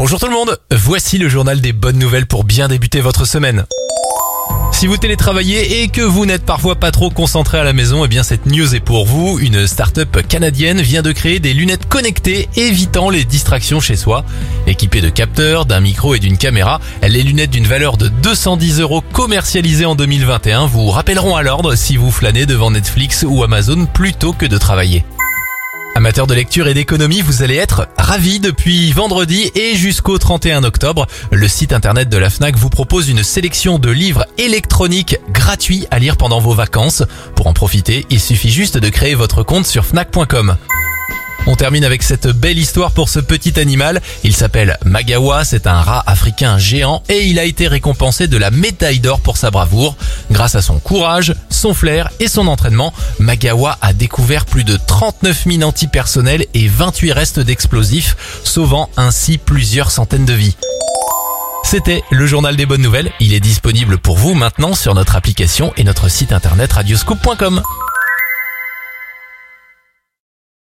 Bonjour tout le monde, voici le journal des bonnes nouvelles pour bien débuter votre semaine. Si vous télétravaillez et que vous n'êtes parfois pas trop concentré à la maison, eh bien cette news est pour vous. Une start-up canadienne vient de créer des lunettes connectées évitant les distractions chez soi. Équipées de capteurs, d'un micro et d'une caméra, les lunettes d'une valeur de 210 euros commercialisées en 2021 vous rappelleront à l'ordre si vous flânez devant Netflix ou Amazon plutôt que de travailler. Amateur de lecture et d'économie, vous allez être ravis depuis vendredi et jusqu'au 31 octobre. Le site internet de la FNAC vous propose une sélection de livres électroniques gratuits à lire pendant vos vacances. Pour en profiter, il suffit juste de créer votre compte sur fnac.com. On termine avec cette belle histoire pour ce petit animal. Il s'appelle Magawa, c'est un rat africain géant et il a été récompensé de la médaille d'or pour sa bravoure. Grâce à son courage, son flair et son entraînement, Magawa a découvert plus de 39 000 antipersonnels et 28 restes d'explosifs, sauvant ainsi plusieurs centaines de vies. C'était le journal des bonnes nouvelles. Il est disponible pour vous maintenant sur notre application et notre site internet radioscoop.com.